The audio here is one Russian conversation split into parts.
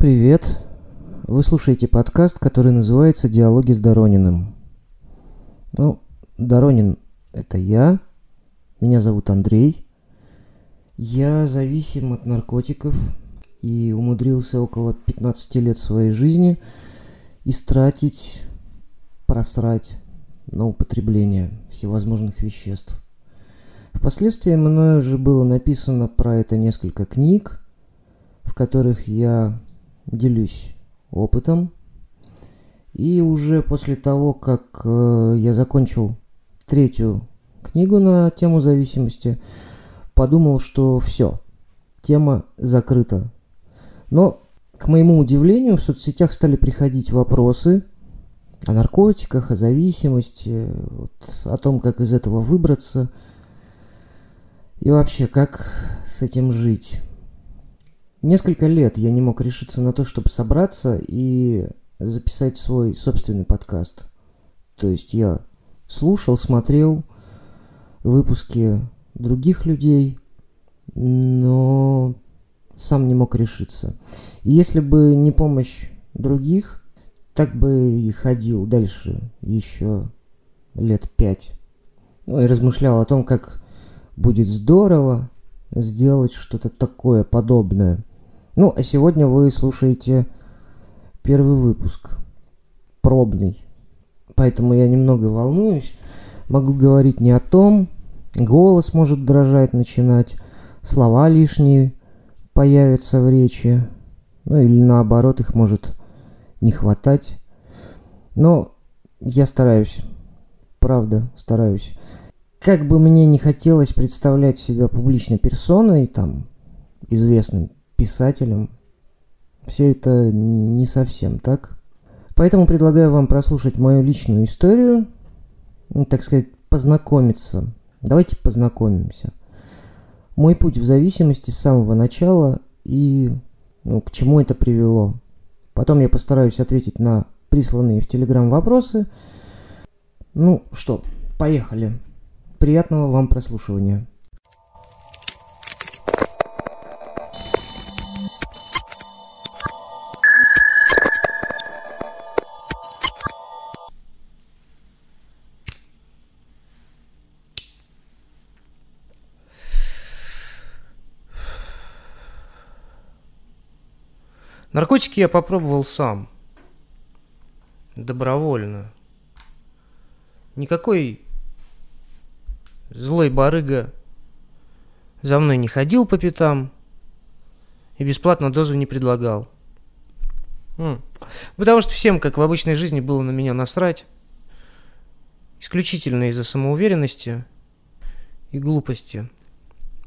Привет. Вы слушаете подкаст, который называется «Диалоги с Дорониным». Ну, Доронин – это я. Меня зовут Андрей. Я зависим от наркотиков и умудрился около 15 лет своей жизни истратить, просрать на употребление всевозможных веществ. Впоследствии мною уже было написано про это несколько книг, в которых я делюсь опытом. И уже после того, как э, я закончил третью книгу на тему зависимости, подумал, что все, тема закрыта. Но, к моему удивлению, в соцсетях стали приходить вопросы о наркотиках, о зависимости, вот, о том, как из этого выбраться и вообще, как с этим жить. Несколько лет я не мог решиться на то, чтобы собраться и записать свой собственный подкаст. То есть я слушал, смотрел выпуски других людей, но сам не мог решиться. И если бы не помощь других, так бы и ходил дальше еще лет пять. Ну и размышлял о том, как будет здорово сделать что-то такое подобное. Ну, а сегодня вы слушаете первый выпуск, пробный. Поэтому я немного волнуюсь. Могу говорить не о том, голос может дрожать, начинать, слова лишние появятся в речи, ну или наоборот, их может не хватать. Но я стараюсь, правда, стараюсь. Как бы мне не хотелось представлять себя публичной персоной, там, известным писателем, все это не совсем так. Поэтому предлагаю вам прослушать мою личную историю, ну, так сказать, познакомиться. Давайте познакомимся. Мой путь в зависимости с самого начала и ну, к чему это привело. Потом я постараюсь ответить на присланные в Телеграм вопросы. Ну что, поехали. Приятного вам прослушивания. Наркотики я попробовал сам. Добровольно. Никакой злой барыга за мной не ходил по пятам и бесплатно дозу не предлагал. Потому что всем, как в обычной жизни, было на меня насрать. Исключительно из-за самоуверенности и глупости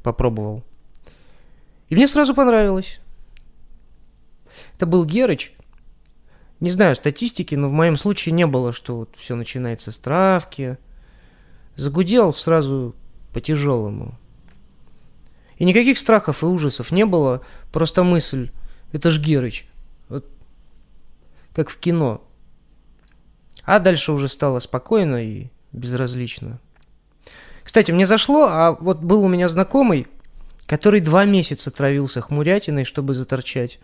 попробовал. И мне сразу понравилось. Это был Герыч. Не знаю статистики, но в моем случае не было, что вот все начинается с травки. Загудел сразу по-тяжелому. И никаких страхов и ужасов не было, просто мысль, это ж Герыч. Вот как в кино. А дальше уже стало спокойно и безразлично. Кстати, мне зашло, а вот был у меня знакомый, который два месяца травился хмурятиной, чтобы заторчать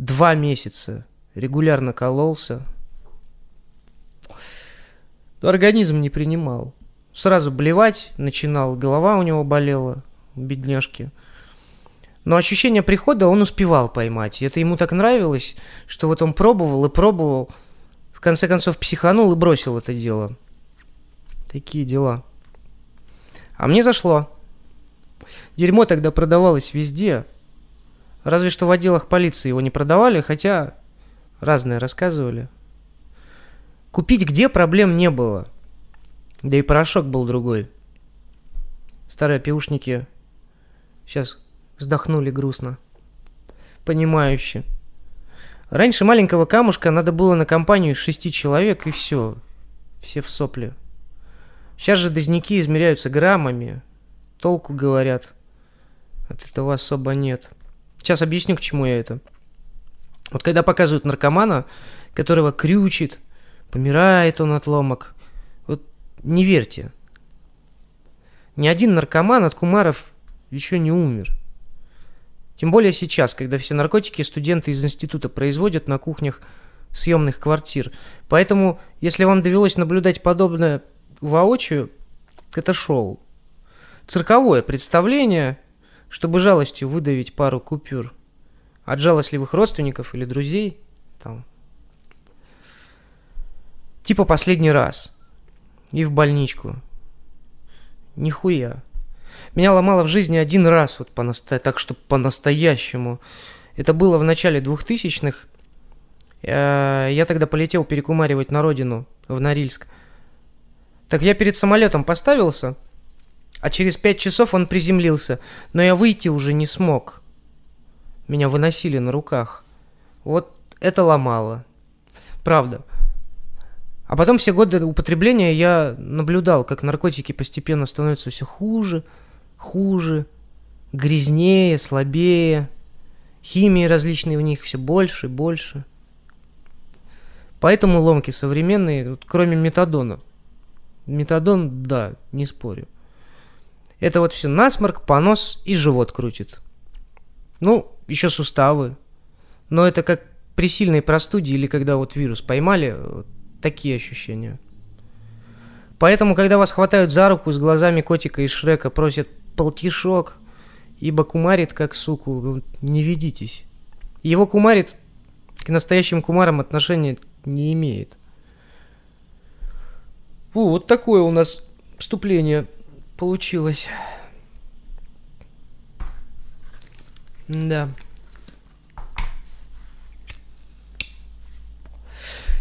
два месяца регулярно кололся. Но организм не принимал. Сразу блевать начинал, голова у него болела, бедняжки. Но ощущение прихода он успевал поймать. И это ему так нравилось, что вот он пробовал и пробовал. В конце концов психанул и бросил это дело. Такие дела. А мне зашло. Дерьмо тогда продавалось везде. Разве что в отделах полиции его не продавали, хотя разные рассказывали. Купить где проблем не было. Да и порошок был другой. Старые пиушники сейчас вздохнули грустно. Понимающе. Раньше маленького камушка надо было на компанию из шести человек, и все. Все в сопли. Сейчас же дозняки измеряются граммами. Толку говорят. От этого особо нет. Сейчас объясню, к чему я это. Вот когда показывают наркомана, которого крючит, помирает он от ломок, вот не верьте. Ни один наркоман от кумаров еще не умер. Тем более сейчас, когда все наркотики студенты из института производят на кухнях съемных квартир. Поэтому, если вам довелось наблюдать подобное воочию, это шоу. Цирковое представление, чтобы жалостью выдавить пару купюр от жалостливых родственников или друзей. Там. Типа последний раз. И в больничку. Нихуя. Меня ломало в жизни один раз, вот по наста... так что по-настоящему. Это было в начале двухтысячных. Э, я тогда полетел перекумаривать на родину, в Норильск. Так я перед самолетом поставился, а через пять часов он приземлился, но я выйти уже не смог. Меня выносили на руках. Вот это ломало. Правда. А потом все годы употребления я наблюдал, как наркотики постепенно становятся все хуже, хуже, грязнее, слабее. Химии различные в них все больше и больше. Поэтому ломки современные, кроме метадона. Метадон, да, не спорю. Это вот все насморк, понос и живот крутит. Ну, еще суставы. Но это как при сильной простуде или когда вот вирус поймали, такие ощущения. Поэтому, когда вас хватают за руку с глазами котика из Шрека, просят полтишок, ибо кумарит как суку, не ведитесь. Его кумарит к настоящим кумарам отношения не имеет. Фу, вот такое у нас вступление получилось. Да.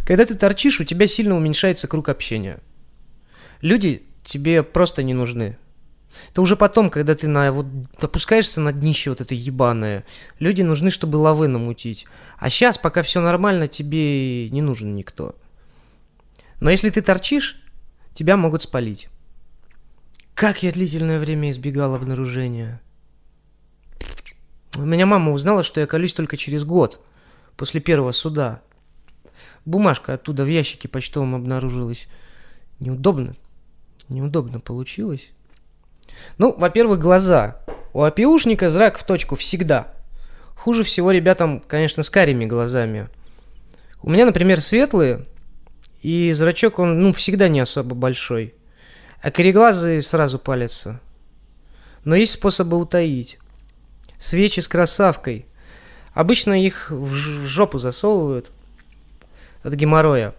Когда ты торчишь, у тебя сильно уменьшается круг общения. Люди тебе просто не нужны. То уже потом, когда ты на, вот, опускаешься на днище вот это ебаное, люди нужны, чтобы лавы намутить. А сейчас, пока все нормально, тебе не нужен никто. Но если ты торчишь, тебя могут спалить. Как я длительное время избегал обнаружения. У меня мама узнала, что я колюсь только через год, после первого суда. Бумажка оттуда в ящике почтовом обнаружилась. Неудобно. Неудобно получилось. Ну, во-первых, глаза. У опиушника зрак в точку всегда. Хуже всего ребятам, конечно, с карими глазами. У меня, например, светлые, и зрачок, он, ну, всегда не особо большой. А кореглазые сразу палятся. Но есть способы утаить. Свечи с красавкой. Обычно их в жопу засовывают от геморроя.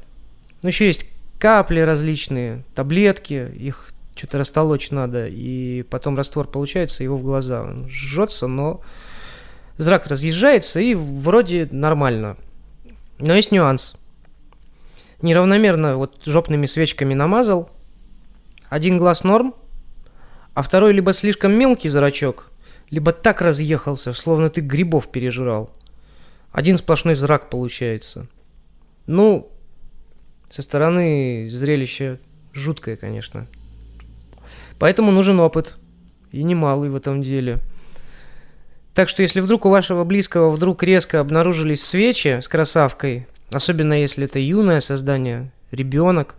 Ну, еще есть капли различные, таблетки, их что-то растолочь надо, и потом раствор получается, его в глаза. Он жжется, но зрак разъезжается, и вроде нормально. Но есть нюанс. Неравномерно вот жопными свечками намазал, один глаз норм, а второй либо слишком мелкий зрачок, либо так разъехался, словно ты грибов пережрал. Один сплошной зрак получается. Ну, со стороны зрелище жуткое, конечно. Поэтому нужен опыт. И немалый в этом деле. Так что если вдруг у вашего близкого вдруг резко обнаружились свечи с красавкой, особенно если это юное создание, ребенок,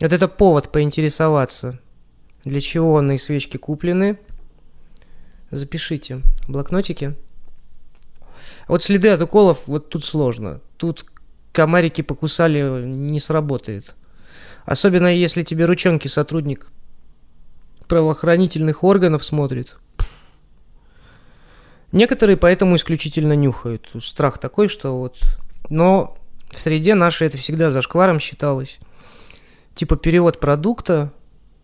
вот это повод поинтересоваться, для чего он свечки куплены. Запишите. Блокнотики. Вот следы от уколов, вот тут сложно. Тут комарики покусали, не сработает. Особенно если тебе ручонки сотрудник правоохранительных органов смотрит. Некоторые поэтому исключительно нюхают. Страх такой, что вот... Но в среде нашей это всегда зашкваром считалось. Типа перевод продукта,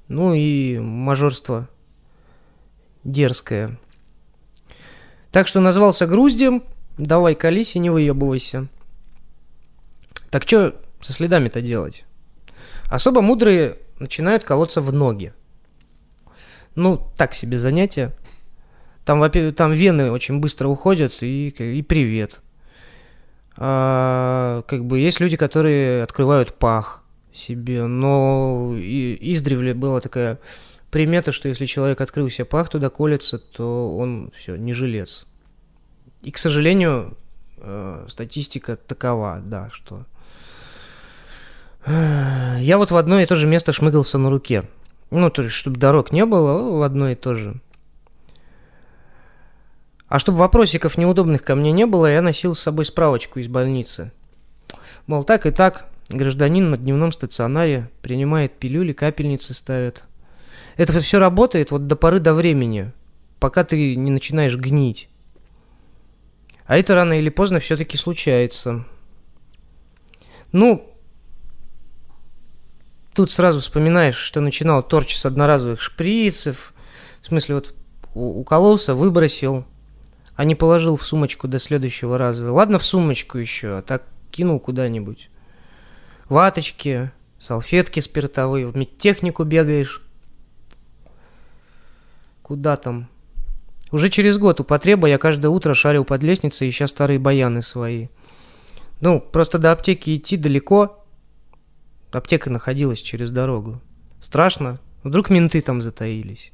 ну и мажорство дерзкое. Так что назвался груздем, давай колись и не выебывайся. Так что со следами-то делать? Особо мудрые начинают колоться в ноги. Ну, так себе занятие. Там, там вены очень быстро уходят, и, и привет. А, как бы есть люди, которые открывают пах себе, но и, издревле была такая примета, что если человек открыл себе пах, туда колется, то он все, не жилец. И, к сожалению, э, статистика такова, да, что... Я вот в одно и то же место шмыгался на руке. Ну, то есть, чтобы дорог не было, в одно и то же. А чтобы вопросиков неудобных ко мне не было, я носил с собой справочку из больницы. Мол, так и так, гражданин на дневном стационаре принимает пилюли, капельницы ставит. Это все работает вот до поры до времени, пока ты не начинаешь гнить. А это рано или поздно все-таки случается. Ну, тут сразу вспоминаешь, что начинал торч с одноразовых шприцев. В смысле, вот укололся, выбросил, а не положил в сумочку до следующего раза. Ладно, в сумочку еще, а так кинул куда-нибудь. Ваточки, салфетки спиртовые, в медтехнику бегаешь. Куда там? Уже через год употреба я каждое утро шарил под лестницей, ища старые баяны свои. Ну, просто до аптеки идти далеко. Аптека находилась через дорогу. Страшно. Вдруг менты там затаились.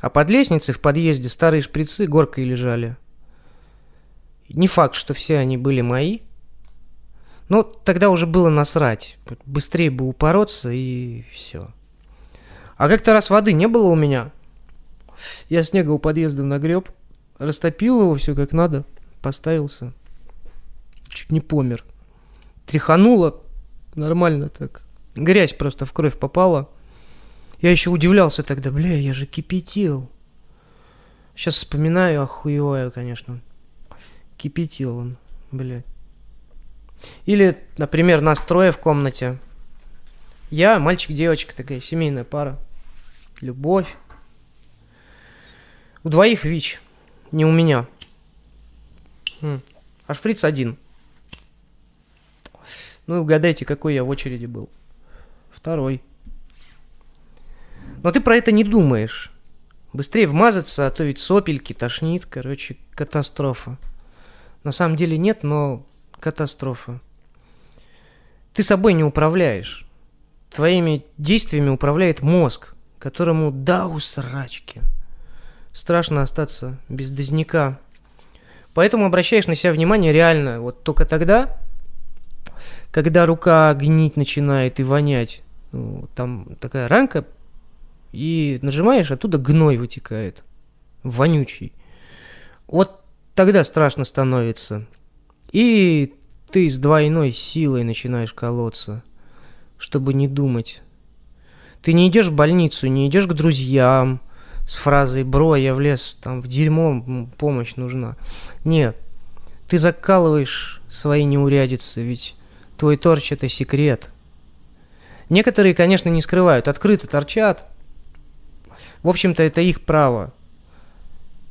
А под лестницей в подъезде старые шприцы горкой лежали. Не факт, что все они были мои. Но тогда уже было насрать. Быстрее бы упороться и все. А как-то раз воды не было у меня. Я снега у подъезда нагреб, растопил его все как надо, поставился. Чуть не помер. Тряхануло нормально так. Грязь просто в кровь попала. Я еще удивлялся тогда, бля, я же кипятил. Сейчас вспоминаю, охуеваю, конечно. Кипятил он, блядь. Или, например, нас трое в комнате. Я, мальчик, девочка, такая семейная пара. Любовь. У двоих ВИЧ, не у меня. А шприц один. Ну и угадайте, какой я в очереди был. Второй. Но ты про это не думаешь. Быстрее вмазаться, а то ведь сопельки, тошнит, короче, катастрофа. На самом деле нет, но катастрофа. Ты собой не управляешь. Твоими действиями управляет мозг, которому да у срачки страшно остаться без дозняка. Поэтому обращаешь на себя внимание реально вот только тогда, когда рука гнить начинает и вонять. Ну, там такая ранка, и нажимаешь, оттуда гной вытекает. Вонючий. Вот тогда страшно становится. И ты с двойной силой начинаешь колоться, чтобы не думать. Ты не идешь в больницу, не идешь к друзьям, с фразой «Бро, я влез там в дерьмо, помощь нужна». Нет, ты закалываешь свои неурядицы, ведь твой торч – это секрет. Некоторые, конечно, не скрывают, открыто торчат. В общем-то, это их право.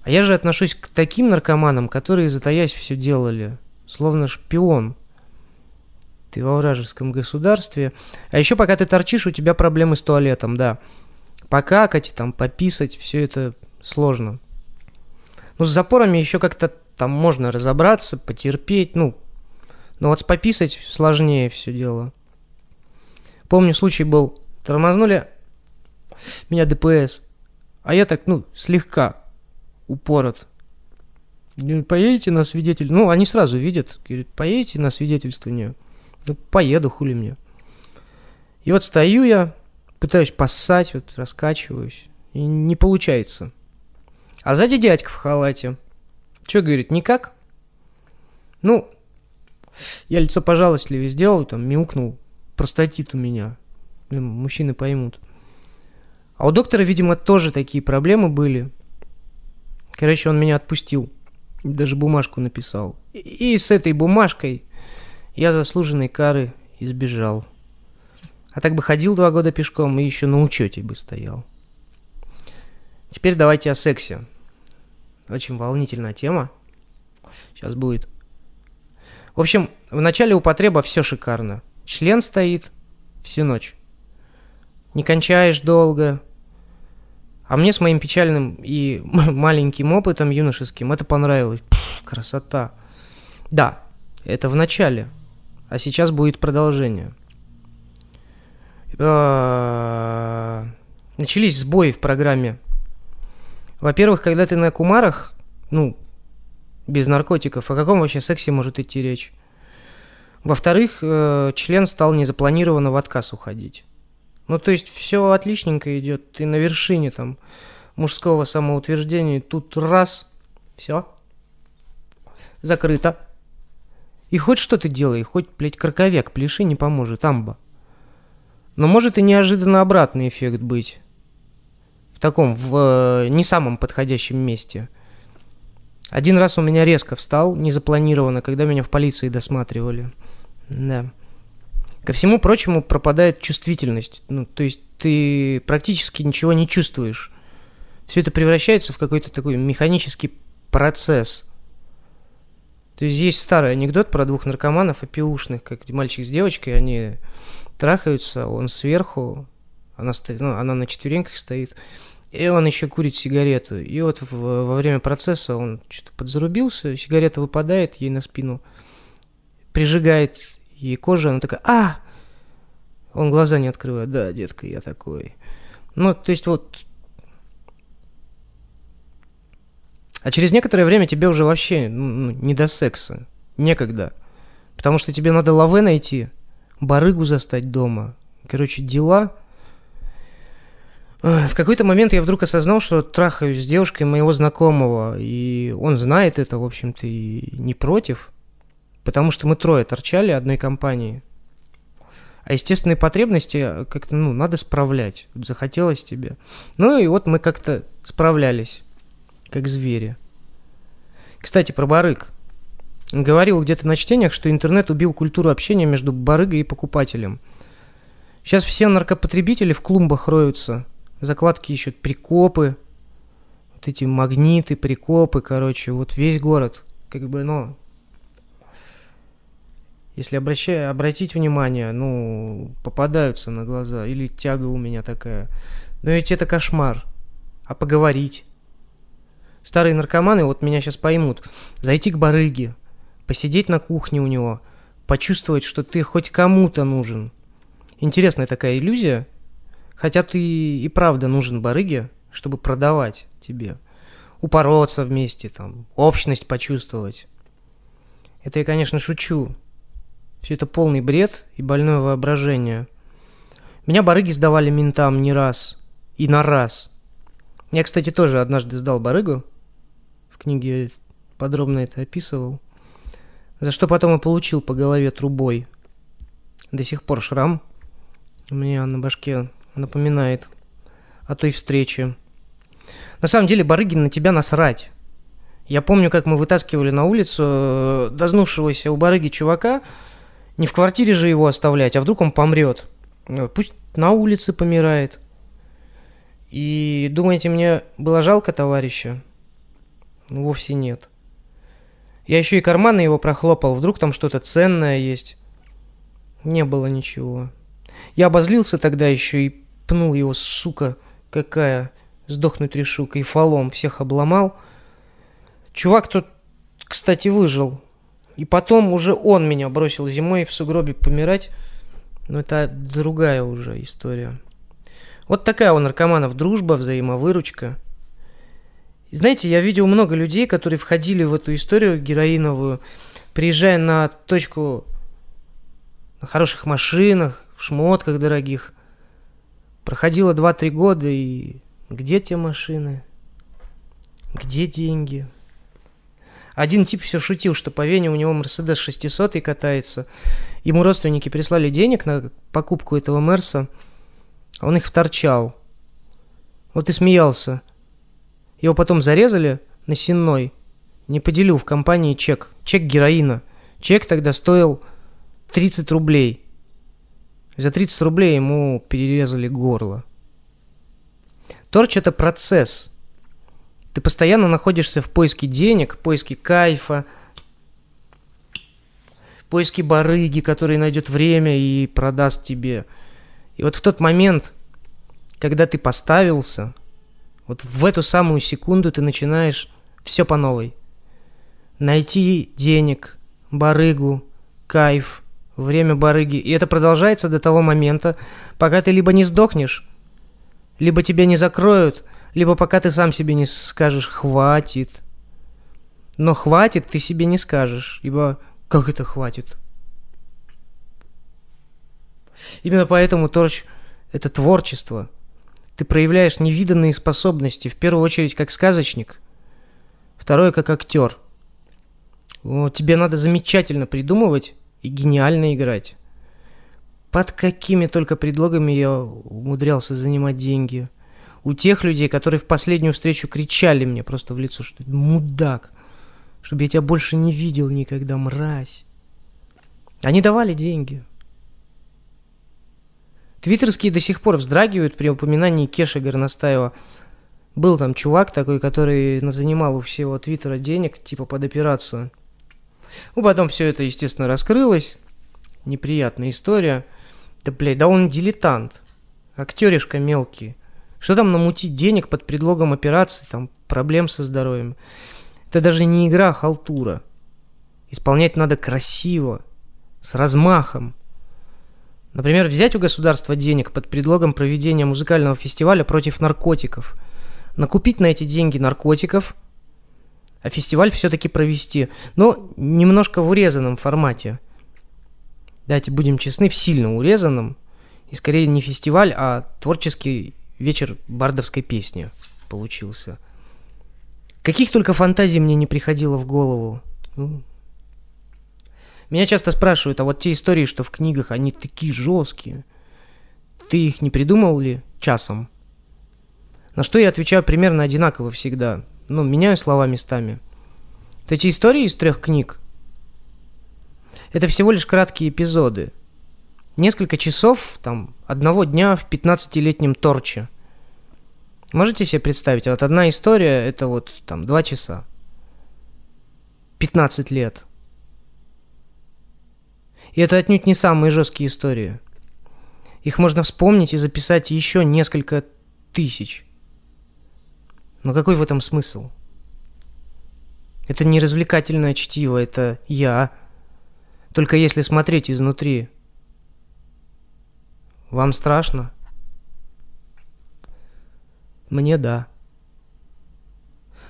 А я же отношусь к таким наркоманам, которые, затаясь, все делали. Словно шпион. Ты во вражеском государстве. А еще пока ты торчишь, у тебя проблемы с туалетом, да покакать, там, пописать, все это сложно. Ну, с запорами еще как-то там можно разобраться, потерпеть, ну, но вот с пописать сложнее все дело. Помню, случай был, тормознули меня ДПС, а я так, ну, слегка упорот. Поедете на свидетель? Ну, они сразу видят, говорят, поедете на свидетельствование? Ну, поеду, хули мне. И вот стою я, пытаюсь поссать, вот раскачиваюсь, и не получается. А сзади дядька в халате. Что говорит, никак? Ну, я лицо пожалостливее сделал, там, мяукнул, простатит у меня. Мужчины поймут. А у доктора, видимо, тоже такие проблемы были. Короче, он меня отпустил. Даже бумажку написал. И, с этой бумажкой я заслуженной кары избежал. А так бы ходил два года пешком и еще на учете бы стоял. Теперь давайте о сексе. Очень волнительная тема. Сейчас будет. В общем, в начале употреба все шикарно. Член стоит всю ночь. Не кончаешь долго. А мне с моим печальным и маленьким опытом юношеским это понравилось. Пфф, красота. Да, это в начале. А сейчас будет продолжение. Э, начались сбои в программе. Во-первых, когда ты на кумарах, ну, без наркотиков, о каком вообще сексе может идти речь? Во-вторых, э, член стал незапланированно в отказ уходить. Ну, то есть все отличненько идет, ты на вершине там мужского самоутверждения, тут раз, Все. Закрыто. И хоть что ты делай, хоть, блядь, краковек пляши, не поможет, амба. Но может и неожиданно обратный эффект быть. В таком, в э, не самом подходящем месте. Один раз у меня резко встал, незапланированно, когда меня в полиции досматривали. Да. Ко всему прочему пропадает чувствительность. Ну, то есть ты практически ничего не чувствуешь. Все это превращается в какой-то такой механический процесс. То есть есть старый анекдот про двух наркоманов опиушных, как мальчик с девочкой, они трахаются, он сверху, она, стоит, ну, она на четвереньках стоит, и он еще курит сигарету. И вот в, во время процесса он что-то подзарубился, сигарета выпадает ей на спину, прижигает ей кожу, она такая, а! Он глаза не открывает, да, детка, я такой. Ну, то есть вот А через некоторое время тебе уже вообще ну, ну, не до секса. Некогда. Потому что тебе надо лаве найти, барыгу застать дома. Короче, дела. В какой-то момент я вдруг осознал, что трахаюсь с девушкой моего знакомого, и он знает это, в общем-то, и не против, потому что мы трое торчали одной компании. А естественные потребности как-то, ну, надо справлять. Захотелось тебе. Ну и вот мы как-то справлялись как звери. Кстати, про барыг. Говорил где-то на чтениях, что интернет убил культуру общения между барыгой и покупателем. Сейчас все наркопотребители в клумбах роются. Закладки ищут прикопы, вот эти магниты, прикопы, короче, вот весь город. Как бы, ну, если обращай, обратить внимание, ну, попадаются на глаза. Или тяга у меня такая. Но ведь это кошмар. А поговорить? Старые наркоманы вот меня сейчас поймут. Зайти к барыге, посидеть на кухне у него, почувствовать, что ты хоть кому-то нужен. Интересная такая иллюзия. Хотя ты и правда нужен барыге, чтобы продавать тебе. Упороться вместе, там, общность почувствовать. Это я, конечно, шучу. Все это полный бред и больное воображение. Меня барыги сдавали ментам не раз. И на раз. Я, кстати, тоже однажды сдал барыгу. В книге подробно это описывал. За что потом и получил по голове трубой. До сих пор шрам у меня на башке напоминает о той встрече. На самом деле, барыги на тебя насрать. Я помню, как мы вытаскивали на улицу э, дознувшегося у барыги чувака. Не в квартире же его оставлять, а вдруг он помрет. Пусть на улице помирает. И думаете, мне было жалко товарища? Вовсе нет. Я еще и карманы его прохлопал, вдруг там что-то ценное есть. Не было ничего. Я обозлился тогда еще и пнул его, сука, какая, сдохнуть решу, кайфолом, всех обломал. Чувак тут, кстати, выжил. И потом уже он меня бросил зимой в сугробе помирать. Но это другая уже история. Вот такая у наркоманов дружба, взаимовыручка. И знаете, я видел много людей, которые входили в эту историю героиновую, приезжая на точку на хороших машинах, в шмотках дорогих. Проходило 2-3 года, и где те машины? Где деньги? Один тип все шутил, что по Вене у него Мерседес 600 и катается. Ему родственники прислали денег на покупку этого Мерса – он их вторчал. Вот и смеялся. Его потом зарезали на сенной. Не поделил в компании чек. Чек героина. Чек тогда стоил 30 рублей. За 30 рублей ему перерезали горло. Торч – это процесс. Ты постоянно находишься в поиске денег, поиске кайфа, поиске барыги, который найдет время и продаст тебе – и вот в тот момент, когда ты поставился, вот в эту самую секунду ты начинаешь все по новой. Найти денег, барыгу, кайф, время барыги. И это продолжается до того момента, пока ты либо не сдохнешь, либо тебя не закроют, либо пока ты сам себе не скажешь «хватит». Но «хватит» ты себе не скажешь, ибо как это «хватит»? Именно поэтому Торч – это творчество. Ты проявляешь невиданные способности, в первую очередь как сказочник. Второе, как актер. О, тебе надо замечательно придумывать и гениально играть. Под какими только предлогами я умудрялся занимать деньги. У тех людей, которые в последнюю встречу кричали мне просто в лицо, что мудак, чтобы я тебя больше не видел никогда, мразь. Они давали деньги. Твиттерские до сих пор вздрагивают при упоминании Кеши Горностаева. Был там чувак такой, который занимал у всего Твиттера денег, типа под операцию. Ну, потом все это, естественно, раскрылось. Неприятная история. Да, блядь, да он дилетант. Актеришка мелкий. Что там намутить денег под предлогом операции, там, проблем со здоровьем? Это даже не игра, а халтура. Исполнять надо красиво, с размахом. Например, взять у государства денег под предлогом проведения музыкального фестиваля против наркотиков, накупить на эти деньги наркотиков, а фестиваль все-таки провести, но немножко в урезанном формате. Давайте будем честны, в сильно урезанном, и скорее не фестиваль, а творческий вечер бардовской песни получился. Каких только фантазий мне не приходило в голову. Ну, меня часто спрашивают, а вот те истории, что в книгах, они такие жесткие. Ты их не придумал ли часом? На что я отвечаю примерно одинаково всегда. Ну, меняю слова местами. Вот эти истории из трех книг, это всего лишь краткие эпизоды. Несколько часов, там, одного дня в 15-летнем торче. Можете себе представить, вот одна история, это вот там два часа. 15 лет – и это отнюдь не самые жесткие истории. Их можно вспомнить и записать еще несколько тысяч. Но какой в этом смысл? Это не развлекательное чтиво, это я. Только если смотреть изнутри. Вам страшно? Мне да.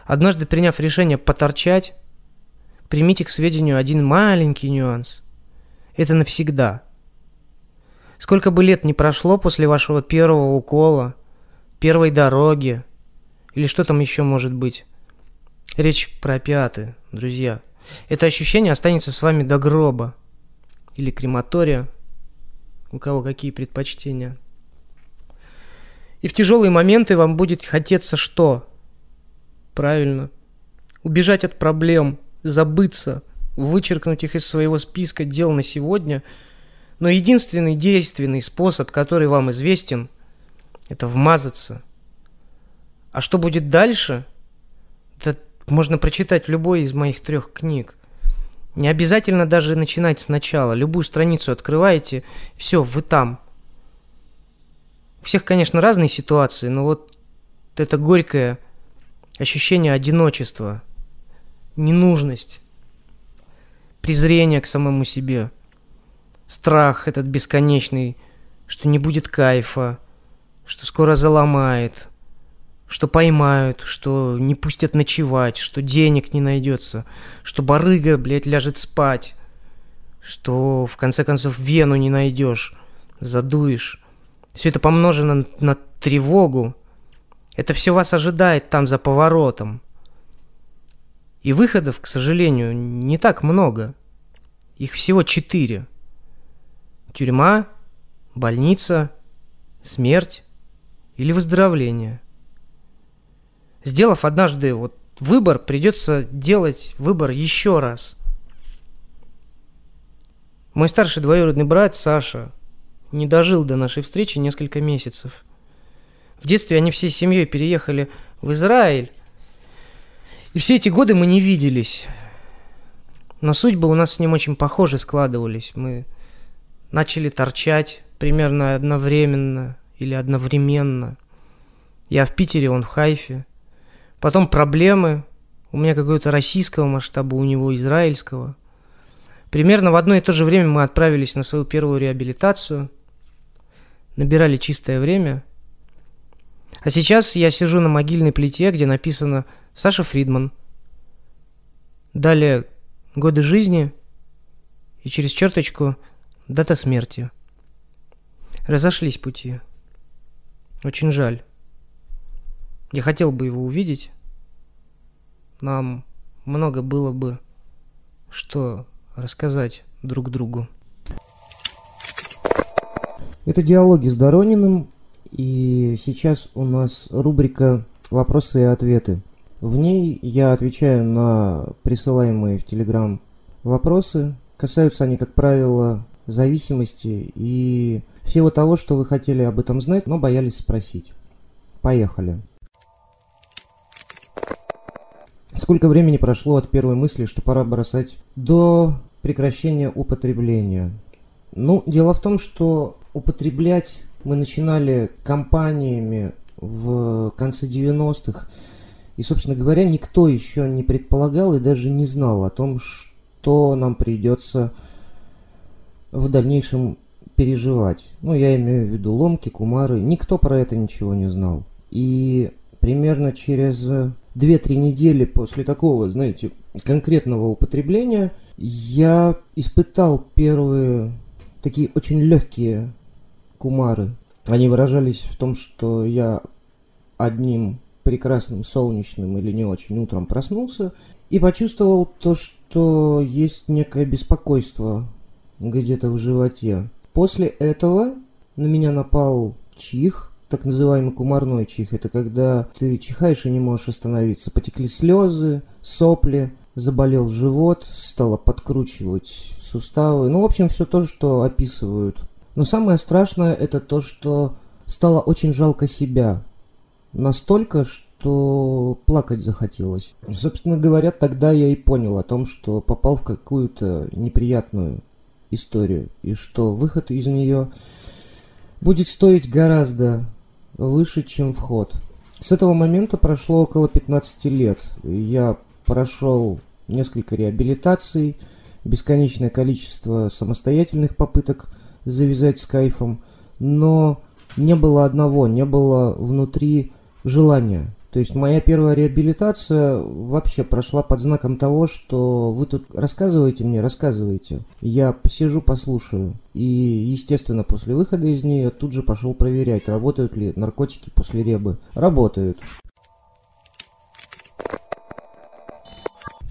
Однажды приняв решение поторчать, примите к сведению один маленький нюанс – это навсегда. Сколько бы лет ни прошло после вашего первого укола, первой дороги, или что там еще может быть. Речь про опиаты, друзья. Это ощущение останется с вами до гроба. Или крематория. У кого какие предпочтения. И в тяжелые моменты вам будет хотеться что? Правильно. Убежать от проблем, забыться, вычеркнуть их из своего списка дел на сегодня, но единственный действенный способ, который вам известен, это вмазаться. А что будет дальше? Это можно прочитать в любой из моих трех книг. Не обязательно даже начинать сначала. Любую страницу открываете, все, вы там. У всех, конечно, разные ситуации, но вот это горькое ощущение одиночества, ненужность, презрение к самому себе, страх этот бесконечный, что не будет кайфа, что скоро заломает, что поймают, что не пустят ночевать, что денег не найдется, что барыга, блядь, ляжет спать, что в конце концов вену не найдешь, задуешь. Все это помножено на, тревогу. Это все вас ожидает там за поворотом. И выходов, к сожалению, не так много. Их всего четыре. Тюрьма, больница, смерть или выздоровление. Сделав однажды вот выбор, придется делать выбор еще раз. Мой старший двоюродный брат Саша не дожил до нашей встречи несколько месяцев. В детстве они всей семьей переехали в Израиль, и все эти годы мы не виделись. Но судьбы у нас с ним очень похожи складывались. Мы начали торчать примерно одновременно или одновременно. Я в Питере, он в Хайфе. Потом проблемы. У меня какого-то российского масштаба, у него израильского. Примерно в одно и то же время мы отправились на свою первую реабилитацию. Набирали чистое время. А сейчас я сижу на могильной плите, где написано Саша Фридман. Далее годы жизни и через черточку дата смерти. Разошлись пути. Очень жаль. Я хотел бы его увидеть, нам много было бы что рассказать друг другу. Это диалоги с Дорониным, и сейчас у нас рубрика «Вопросы и ответы». В ней я отвечаю на присылаемые в Телеграм вопросы. Касаются они, как правило, зависимости и всего того, что вы хотели об этом знать, но боялись спросить. Поехали. Сколько времени прошло от первой мысли, что пора бросать, до прекращения употребления? Ну, дело в том, что употреблять мы начинали компаниями в конце 90-х. И, собственно говоря, никто еще не предполагал и даже не знал о том, что нам придется в дальнейшем переживать. Ну, я имею в виду ломки, кумары. Никто про это ничего не знал. И примерно через 2-3 недели после такого, знаете, конкретного употребления я испытал первые такие очень легкие кумары. Они выражались в том, что я одним прекрасным солнечным или не очень утром проснулся и почувствовал то, что есть некое беспокойство где-то в животе. После этого на меня напал чих, так называемый кумарной чих. Это когда ты чихаешь и не можешь остановиться. Потекли слезы, сопли, заболел живот, стало подкручивать суставы. Ну, в общем, все то, что описывают. Но самое страшное это то, что стало очень жалко себя. Настолько, что плакать захотелось. Собственно говоря, тогда я и понял о том, что попал в какую-то неприятную историю. И что выход из нее будет стоить гораздо выше, чем вход. С этого момента прошло около 15 лет. Я прошел несколько реабилитаций, бесконечное количество самостоятельных попыток завязать с кайфом, но не было одного, не было внутри желания. То есть моя первая реабилитация вообще прошла под знаком того, что вы тут рассказываете мне, рассказываете. Я посижу, послушаю. И, естественно, после выхода из нее тут же пошел проверять, работают ли наркотики после ребы. Работают.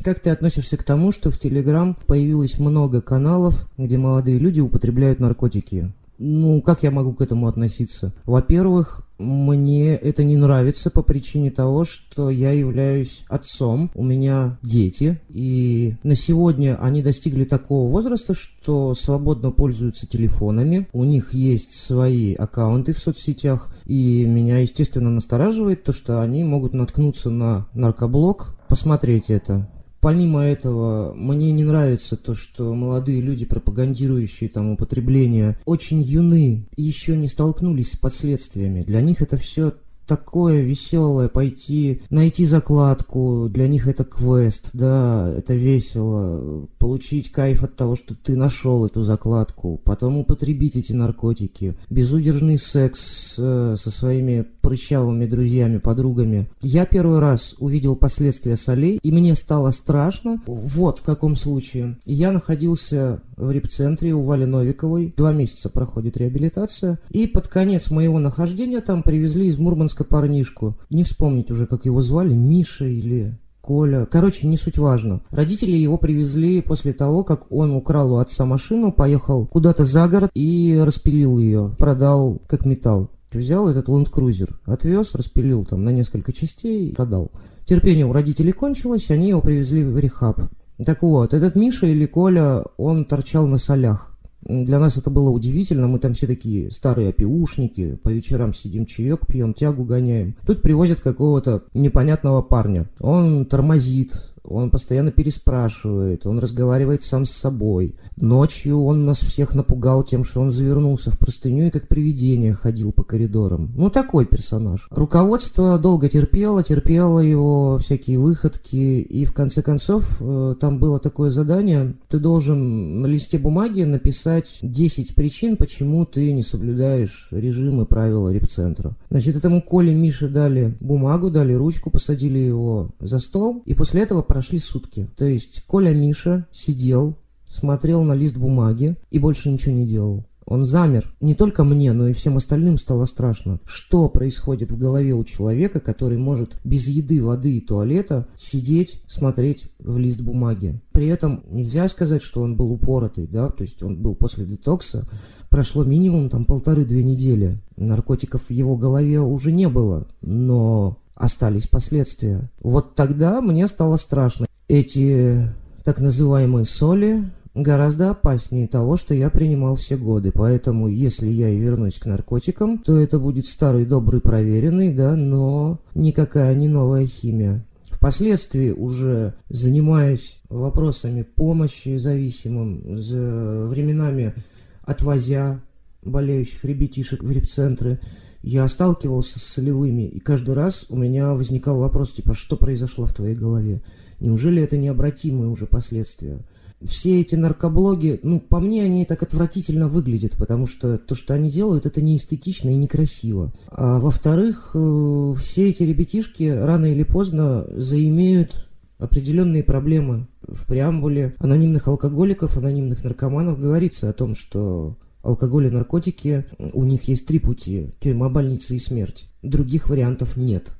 Как ты относишься к тому, что в Телеграм появилось много каналов, где молодые люди употребляют наркотики? Ну, как я могу к этому относиться? Во-первых, мне это не нравится по причине того, что я являюсь отцом, у меня дети, и на сегодня они достигли такого возраста, что свободно пользуются телефонами, у них есть свои аккаунты в соцсетях, и меня, естественно, настораживает то, что они могут наткнуться на наркоблог, посмотреть это, Помимо этого, мне не нравится то, что молодые люди, пропагандирующие там употребление, очень юны и еще не столкнулись с последствиями. Для них это все такое веселое пойти найти закладку, для них это квест, да, это весело, получить кайф от того, что ты нашел эту закладку, потом употребить эти наркотики, безудержный секс э, со своими прыщавыми друзьями, подругами. Я первый раз увидел последствия солей, и мне стало страшно. Вот в каком случае. Я находился в репцентре у Вали Новиковой. Два месяца проходит реабилитация. И под конец моего нахождения там привезли из Мурманска парнишку. Не вспомнить уже, как его звали, Миша или Коля. Короче, не суть важно. Родители его привезли после того, как он украл у отца машину, поехал куда-то за город и распилил ее, продал как металл. Взял этот Cruiser, отвез, распилил там на несколько частей и продал. Терпение у родителей кончилось, они его привезли в рехаб. Так вот, этот Миша или Коля, он торчал на солях. Для нас это было удивительно, мы там все такие старые опиушники, по вечерам сидим чаек пьем, тягу гоняем. Тут привозят какого-то непонятного парня. Он тормозит, он постоянно переспрашивает, он разговаривает сам с собой. Ночью он нас всех напугал тем, что он завернулся в простыню и как привидение ходил по коридорам. Ну, такой персонаж. Руководство долго терпело, терпело его всякие выходки, и в конце концов э, там было такое задание, ты должен на листе бумаги написать 10 причин, почему ты не соблюдаешь режимы правила репцентра. Значит, этому Коле Мише дали бумагу, дали ручку, посадили его за стол, и после этого прошли сутки. То есть Коля Миша сидел, смотрел на лист бумаги и больше ничего не делал. он замер. Не только мне, но и всем остальным стало страшно. Что происходит в голове у человека, который может без еды, воды и туалета сидеть, смотреть в лист бумаги? При этом нельзя сказать, что он был упоротый, да, то есть он был после детокса. Прошло минимум там полторы-две недели. Наркотиков в его голове уже не было, но остались последствия. Вот тогда мне стало страшно. Эти так называемые соли гораздо опаснее того, что я принимал все годы. Поэтому, если я и вернусь к наркотикам, то это будет старый, добрый, проверенный, да, но никакая не новая химия. Впоследствии, уже занимаясь вопросами помощи зависимым, за временами отвозя болеющих ребятишек в репцентры, я сталкивался с солевыми, и каждый раз у меня возникал вопрос, типа, что произошло в твоей голове? Неужели это необратимые уже последствия? все эти наркоблоги, ну, по мне, они так отвратительно выглядят, потому что то, что они делают, это не эстетично и некрасиво. А во-вторых, э, все эти ребятишки рано или поздно заимеют определенные проблемы. В преамбуле анонимных алкоголиков, анонимных наркоманов говорится о том, что алкоголь и наркотики, у них есть три пути – тюрьма, больница и смерть. Других вариантов нет.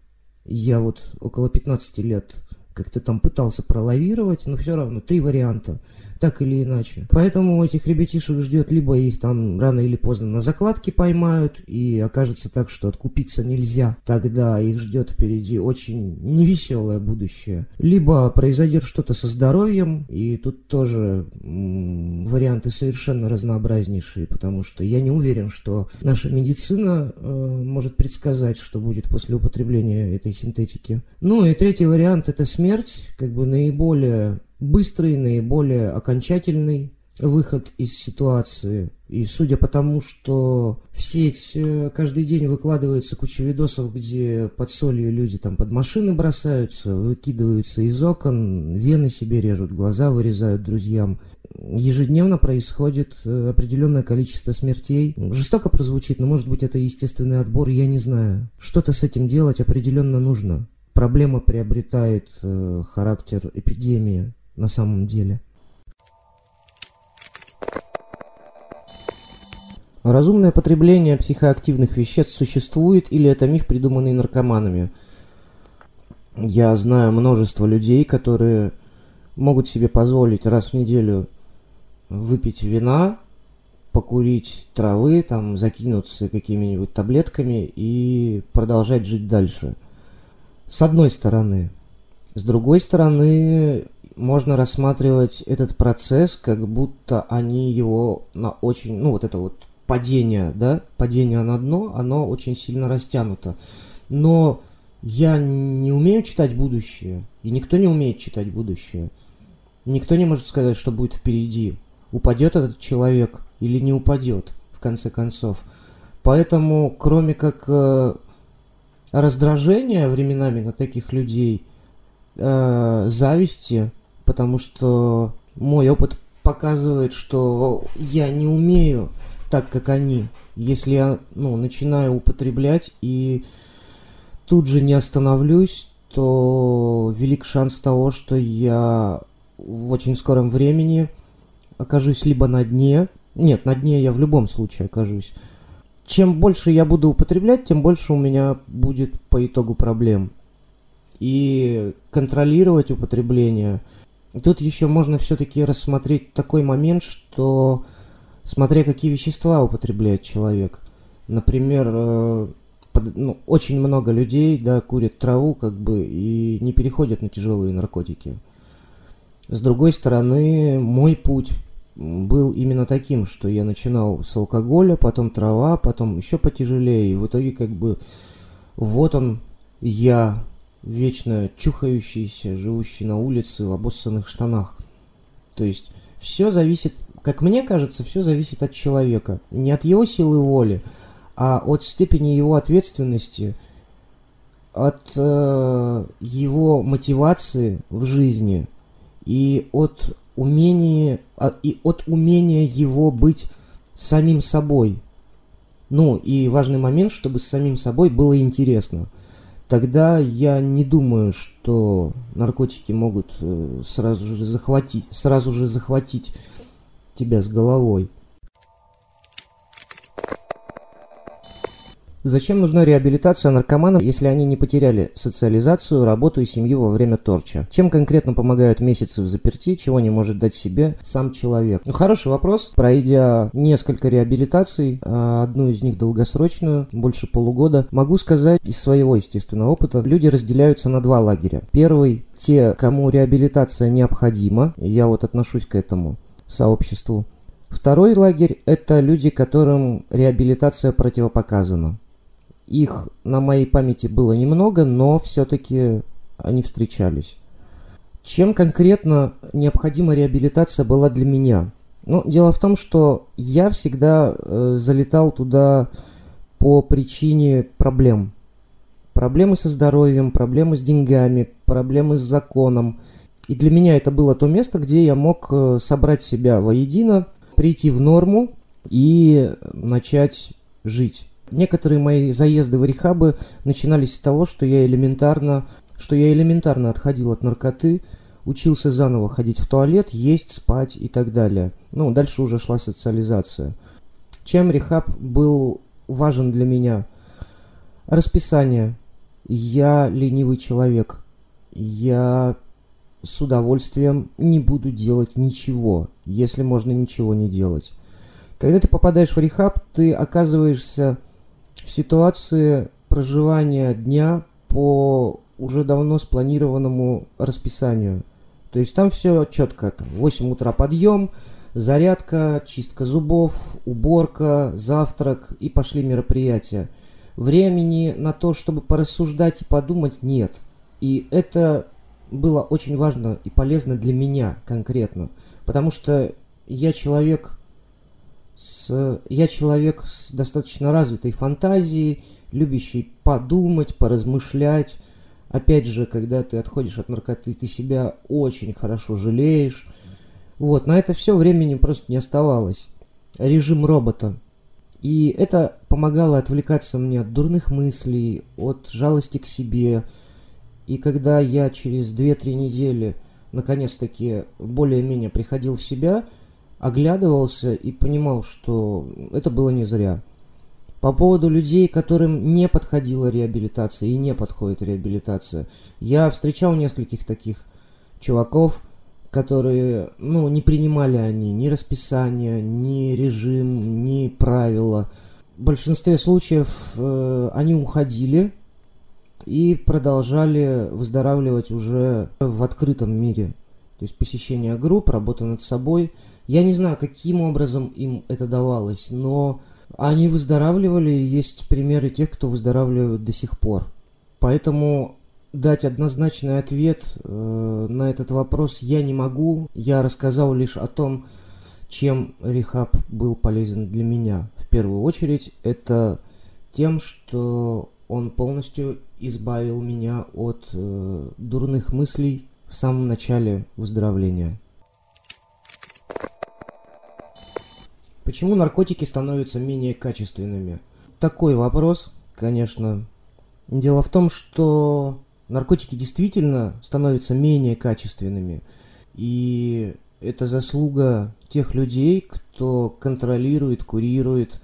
Я вот около 15 лет как-то там пытался пролавировать, но все равно три варианта так или иначе. Поэтому этих ребятишек ждет либо их там рано или поздно на закладке поймают, и окажется так, что откупиться нельзя. Тогда их ждет впереди очень невеселое будущее. Либо произойдет что-то со здоровьем, и тут тоже м- варианты совершенно разнообразнейшие, потому что я не уверен, что наша медицина э, может предсказать, что будет после употребления этой синтетики. Ну и третий вариант это смерть, как бы наиболее быстрый, наиболее окончательный выход из ситуации. И судя по тому, что в сеть э, каждый день выкладывается куча видосов, где под солью люди там под машины бросаются, выкидываются из окон, вены себе режут, глаза вырезают друзьям. Ежедневно происходит э, определенное количество смертей. Жестоко прозвучит, но может быть это естественный отбор, я не знаю. Что-то с этим делать определенно нужно. Проблема приобретает э, характер эпидемии на самом деле. Разумное потребление психоактивных веществ существует или это миф, придуманный наркоманами? Я знаю множество людей, которые могут себе позволить раз в неделю выпить вина, покурить травы, там, закинуться какими-нибудь таблетками и продолжать жить дальше. С одной стороны. С другой стороны, можно рассматривать этот процесс, как будто они его на очень, ну вот это вот падение, да, падение на дно, оно очень сильно растянуто. Но я не умею читать будущее, и никто не умеет читать будущее. Никто не может сказать, что будет впереди. Упадет этот человек или не упадет, в конце концов. Поэтому, кроме как э, раздражения временами на таких людей, э, зависти, потому что мой опыт показывает, что я не умею так, как они. Если я ну, начинаю употреблять и тут же не остановлюсь, то велик шанс того, что я в очень скором времени окажусь либо на дне. Нет, на дне я в любом случае окажусь. Чем больше я буду употреблять, тем больше у меня будет по итогу проблем. И контролировать употребление – Тут еще можно все-таки рассмотреть такой момент, что смотря какие вещества употребляет человек. Например, э, под, ну, очень много людей, да, курят траву, как бы, и не переходят на тяжелые наркотики. С другой стороны, мой путь был именно таким, что я начинал с алкоголя, потом трава, потом еще потяжелее, и в итоге как бы вот он я, вечно чухающийся, живущий на улице в обоссанных штанах. То есть все зависит, как мне кажется, все зависит от человека. Не от его силы воли, а от степени его ответственности, от э, его мотивации в жизни и от умения, а, и от умения его быть самим собой. Ну и важный момент, чтобы с самим собой было интересно – тогда я не думаю, что наркотики могут э, сразу же захватить, сразу же захватить тебя с головой. Зачем нужна реабилитация наркоманам, если они не потеряли социализацию, работу и семью во время торча? Чем конкретно помогают месяцы в заперти, чего не может дать себе сам человек? Ну, хороший вопрос. Пройдя несколько реабилитаций, а одну из них долгосрочную, больше полугода, могу сказать из своего, естественного опыта, люди разделяются на два лагеря. Первый – те, кому реабилитация необходима, я вот отношусь к этому сообществу. Второй лагерь – это люди, которым реабилитация противопоказана. Их на моей памяти было немного, но все-таки они встречались. Чем конкретно необходима реабилитация была для меня? Ну, дело в том, что я всегда э, залетал туда по причине проблем. Проблемы со здоровьем, проблемы с деньгами, проблемы с законом. И для меня это было то место, где я мог э, собрать себя воедино, прийти в норму и начать жить. Некоторые мои заезды в рехабы начинались с того, что я элементарно, что я элементарно отходил от наркоты, учился заново ходить в туалет, есть, спать и так далее. Ну, дальше уже шла социализация. Чем рехаб был важен для меня? Расписание. Я ленивый человек. Я с удовольствием не буду делать ничего, если можно ничего не делать. Когда ты попадаешь в рехаб, ты оказываешься в ситуации проживания дня по уже давно спланированному расписанию. То есть там все четко. Там 8 утра подъем, зарядка, чистка зубов, уборка, завтрак и пошли мероприятия. Времени на то, чтобы порассуждать и подумать, нет. И это было очень важно и полезно для меня конкретно. Потому что я человек с, я человек с достаточно развитой фантазией, любящий подумать, поразмышлять. Опять же, когда ты отходишь от наркоты, ты себя очень хорошо жалеешь. Вот, на это все времени просто не оставалось. Режим робота. И это помогало отвлекаться мне от дурных мыслей, от жалости к себе. И когда я через 2-3 недели наконец-таки более-менее приходил в себя – оглядывался и понимал, что это было не зря. По поводу людей, которым не подходила реабилитация и не подходит реабилитация, я встречал нескольких таких чуваков, которые, ну, не принимали они ни расписание, ни режим, ни правила. В большинстве случаев э, они уходили и продолжали выздоравливать уже в открытом мире. То есть посещение групп, работа над собой. Я не знаю, каким образом им это давалось, но они выздоравливали, есть примеры тех, кто выздоравливает до сих пор. Поэтому дать однозначный ответ э, на этот вопрос я не могу. Я рассказал лишь о том, чем рехаб был полезен для меня. В первую очередь это тем, что он полностью избавил меня от э, дурных мыслей, в самом начале выздоровления. Почему наркотики становятся менее качественными? Такой вопрос, конечно. Дело в том, что наркотики действительно становятся менее качественными. И это заслуга тех людей, кто контролирует, курирует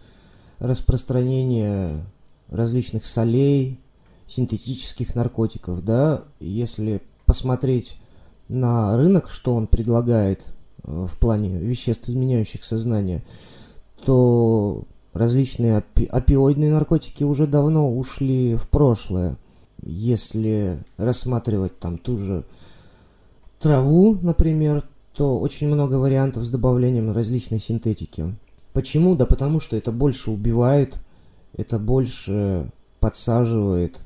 распространение различных солей, синтетических наркотиков, да, если посмотреть на рынок, что он предлагает э, в плане веществ, изменяющих сознание, то различные опи- опиоидные наркотики уже давно ушли в прошлое. Если рассматривать там ту же траву, например, то очень много вариантов с добавлением различной синтетики. Почему? Да потому что это больше убивает, это больше подсаживает,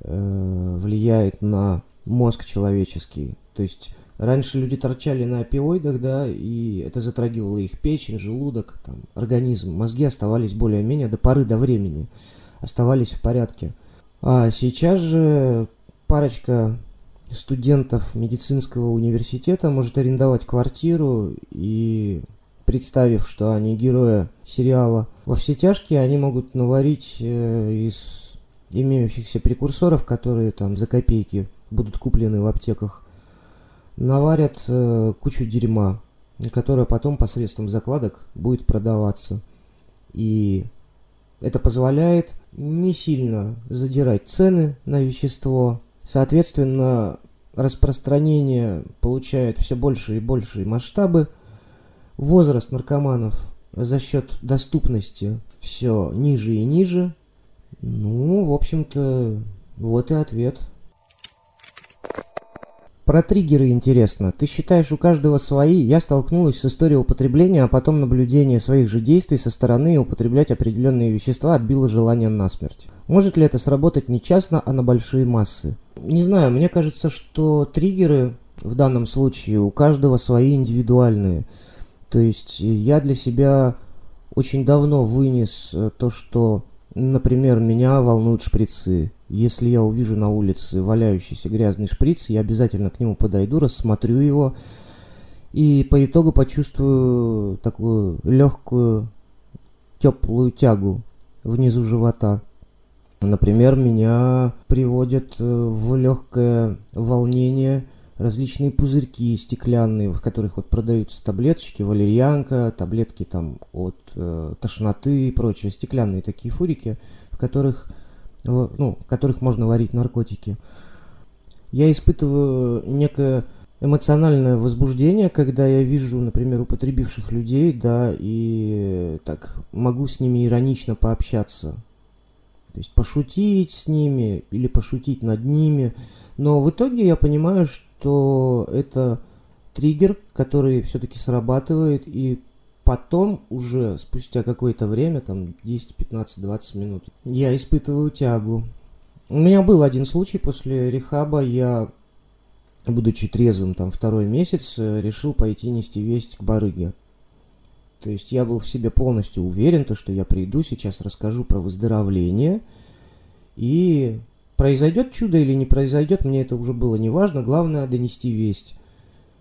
э, влияет на мозг человеческий. То есть раньше люди торчали на опиоидах, да, и это затрагивало их печень, желудок, там, организм. Мозги оставались более-менее до поры до времени, оставались в порядке. А сейчас же парочка студентов медицинского университета может арендовать квартиру и представив, что они герои сериала «Во все тяжкие», они могут наварить э, из имеющихся прекурсоров, которые там за копейки будут куплены в аптеках, наварят э, кучу дерьма, которое потом посредством закладок будет продаваться. И Это позволяет не сильно задирать цены на вещество. Соответственно, распространение получает все больше и большие масштабы. Возраст наркоманов за счет доступности все ниже и ниже. Ну, в общем-то, вот и ответ. Про триггеры интересно. Ты считаешь, у каждого свои? Я столкнулась с историей употребления, а потом наблюдение своих же действий со стороны и употреблять определенные вещества отбило желание насмерть. Может ли это сработать не частно, а на большие массы? Не знаю, мне кажется, что триггеры в данном случае у каждого свои индивидуальные. То есть я для себя очень давно вынес э, то, что, например, меня волнуют шприцы. Если я увижу на улице валяющийся грязный шприц, я обязательно к нему подойду, рассмотрю его и по итогу почувствую такую легкую теплую тягу внизу живота. Например, меня приводят э, в легкое волнение различные пузырьки стеклянные, в которых вот продаются таблеточки, валерьянка, таблетки там от э, тошноты и прочее, стеклянные такие фурики, в которых ну, в которых можно варить наркотики. Я испытываю некое эмоциональное возбуждение, когда я вижу, например, употребивших людей, да, и так могу с ними иронично пообщаться. То есть пошутить с ними или пошутить над ними. Но в итоге я понимаю, что это триггер, который все-таки срабатывает, и Потом уже спустя какое-то время, там 10, 15, 20 минут, я испытываю тягу. У меня был один случай после рехаба, я, будучи трезвым там второй месяц, э, решил пойти нести весть к барыге. То есть я был в себе полностью уверен, то, что я приду, сейчас расскажу про выздоровление, и произойдет чудо или не произойдет, мне это уже было не важно, главное донести весть.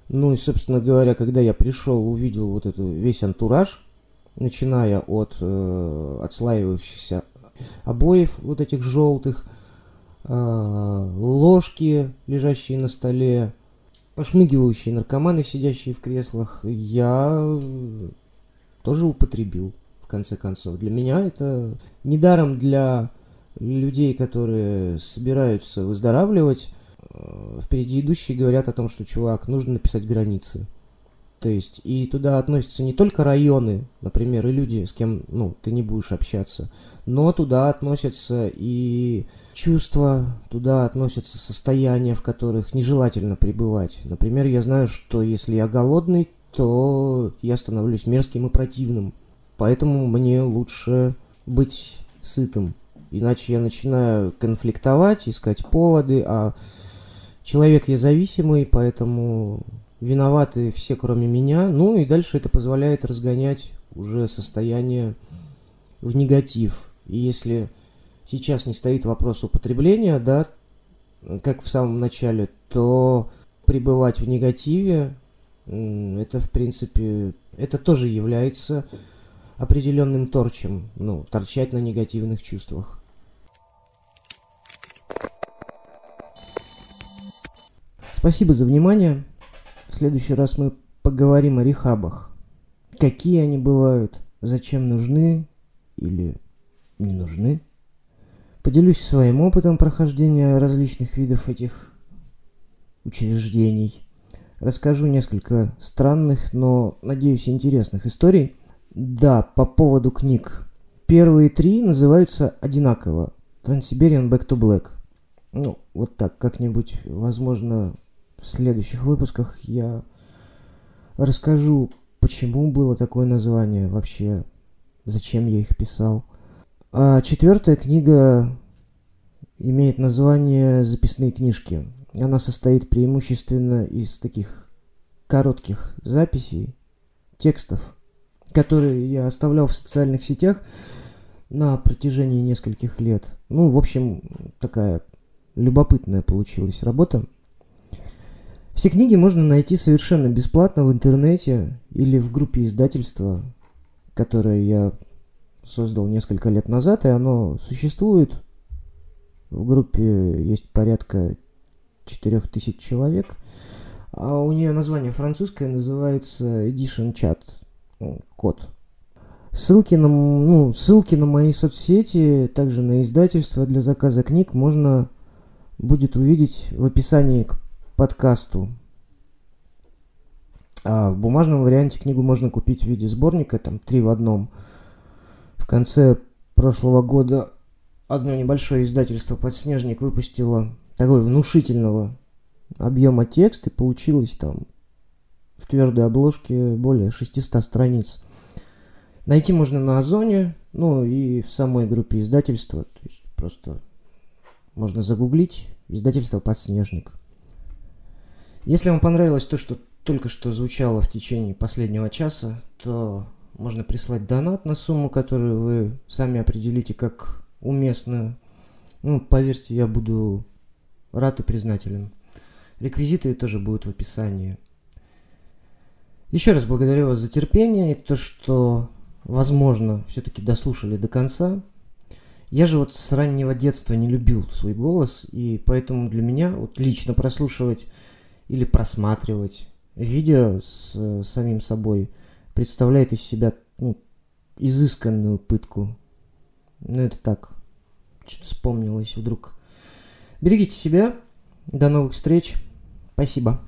Ну и, собственно говоря, когда я пришел, увидел вот эту весь антураж, начиная от э, отслаивающихся обоев вот этих желтых, э, ложки, лежащие на столе, пошмыгивающие наркоманы, сидящие в креслах, я тоже употребил, в конце концов. Для меня это недаром для людей, которые собираются выздоравливать, впереди идущие говорят о том, что, чувак, нужно написать границы. То есть, и туда относятся не только районы, например, и люди, с кем, ну, ты не будешь общаться, но туда относятся и чувства, туда относятся состояния, в которых нежелательно пребывать. Например, я знаю, что если я голодный, то я становлюсь мерзким и противным. Поэтому мне лучше быть сытым. Иначе я начинаю конфликтовать, искать поводы, а человек я зависимый, поэтому виноваты все, кроме меня. Ну и дальше это позволяет разгонять уже состояние в негатив. И если сейчас не стоит вопрос употребления, да, как в самом начале, то пребывать в негативе, это, в принципе, это тоже является определенным торчем, ну, торчать на негативных чувствах. Спасибо за внимание. В следующий раз мы поговорим о рехабах. Какие они бывают, зачем нужны или не нужны. Поделюсь своим опытом прохождения различных видов этих учреждений. Расскажу несколько странных, но, надеюсь, интересных историй. Да, по поводу книг. Первые три называются одинаково. Trans-Siberian Back to Black. Ну, вот так, как-нибудь, возможно, в следующих выпусках я расскажу, почему было такое название вообще, зачем я их писал. А четвертая книга имеет название «Записные книжки». Она состоит преимущественно из таких коротких записей, текстов, которые я оставлял в социальных сетях на протяжении нескольких лет. Ну, в общем, такая любопытная получилась работа. Все книги можно найти совершенно бесплатно в интернете или в группе издательства, которое я создал несколько лет назад, и оно существует. В группе есть порядка 4000 человек, а у нее название французское называется Edition Chat, ну, код. Ссылки на, ну, ссылки на мои соцсети, также на издательство для заказа книг можно будет увидеть в описании к подкасту. А в бумажном варианте книгу можно купить в виде сборника, там три в одном. В конце прошлого года одно небольшое издательство «Подснежник» выпустило такой внушительного объема текст, и получилось там в твердой обложке более 600 страниц. Найти можно на Озоне, ну и в самой группе издательства. То есть просто можно загуглить издательство «Подснежник». Если вам понравилось то, что только что звучало в течение последнего часа, то можно прислать донат на сумму, которую вы сами определите как уместную. Ну, поверьте, я буду рад и признателен. Реквизиты тоже будут в описании. Еще раз благодарю вас за терпение и то, что, возможно, все-таки дослушали до конца. Я же вот с раннего детства не любил свой голос, и поэтому для меня вот лично прослушивать или просматривать видео с э, самим собой представляет из себя ну, изысканную пытку. Ну, это так, что-то вспомнилось вдруг. Берегите себя. До новых встреч. Спасибо.